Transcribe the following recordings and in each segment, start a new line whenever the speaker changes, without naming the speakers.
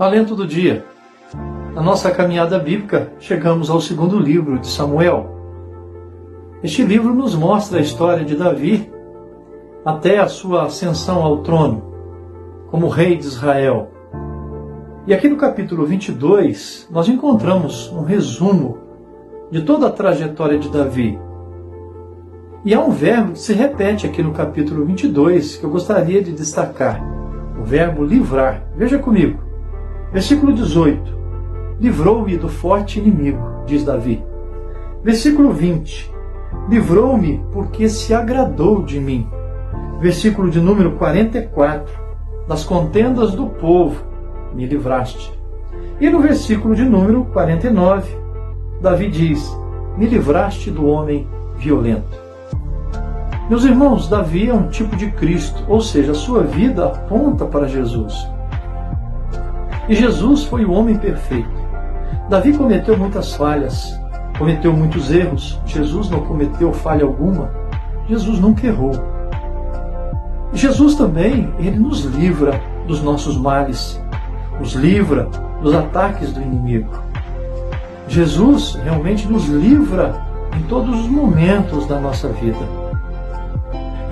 Alento do dia. Na nossa caminhada bíblica, chegamos ao segundo livro de Samuel. Este livro nos mostra a história de Davi até a sua ascensão ao trono como rei de Israel. E aqui no capítulo 22, nós encontramos um resumo de toda a trajetória de Davi. E há um verbo que se repete aqui no capítulo 22 que eu gostaria de destacar: o verbo livrar. Veja comigo. Versículo 18: Livrou-me do forte inimigo, diz Davi. Versículo 20: Livrou-me porque se agradou de mim. Versículo de número 44: Das contendas do povo me livraste. E no versículo de número 49, Davi diz: Me livraste do homem violento. Meus irmãos, Davi é um tipo de Cristo, ou seja, a sua vida aponta para Jesus. E Jesus foi o homem perfeito. Davi cometeu muitas falhas, cometeu muitos erros. Jesus não cometeu falha alguma. Jesus nunca errou. Jesus também, ele nos livra dos nossos males, nos livra dos ataques do inimigo. Jesus realmente nos livra em todos os momentos da nossa vida.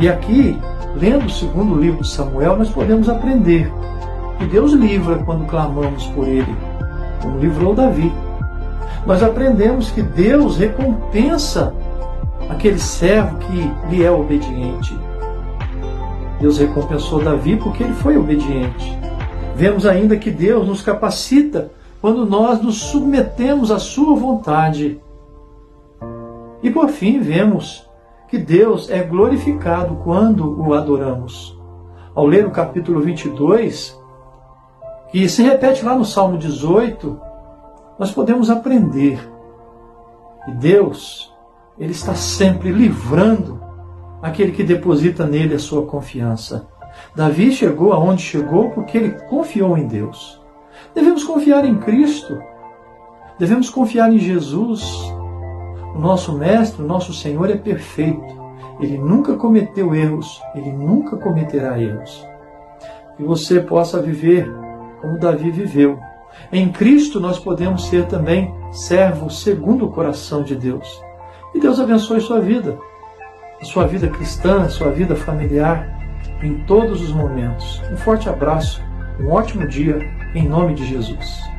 E aqui, lendo o segundo livro de Samuel, nós podemos aprender que Deus livra quando clamamos por Ele, como livrou Davi. Nós aprendemos que Deus recompensa aquele servo que lhe é obediente. Deus recompensou Davi porque ele foi obediente. Vemos ainda que Deus nos capacita quando nós nos submetemos à Sua vontade. E por fim, vemos que Deus é glorificado quando o adoramos. Ao ler o capítulo 22, que se repete lá no Salmo 18, nós podemos aprender que Deus, Ele está sempre livrando aquele que deposita nele a sua confiança. Davi chegou aonde chegou porque ele confiou em Deus. Devemos confiar em Cristo. Devemos confiar em Jesus. O nosso Mestre, o nosso Senhor é perfeito. Ele nunca cometeu erros, ele nunca cometerá erros. Que você possa viver como Davi viveu. Em Cristo nós podemos ser também servos segundo o coração de Deus. E Deus abençoe sua vida, a sua vida cristã, a sua vida familiar, em todos os momentos. Um forte abraço, um ótimo dia, em nome de Jesus.